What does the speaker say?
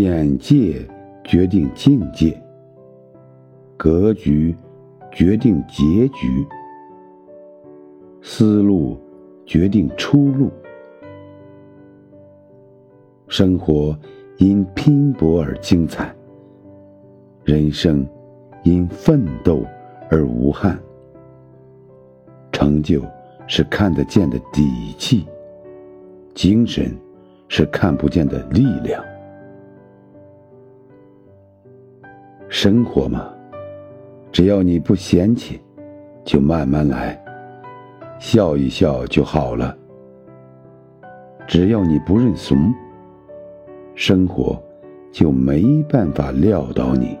眼界决定境界，格局决定结局，思路决定出路。生活因拼搏而精彩，人生因奋斗而无憾。成就是看得见的底气，精神是看不见的力量。生活嘛，只要你不嫌弃，就慢慢来，笑一笑就好了。只要你不认怂，生活就没办法撂倒你。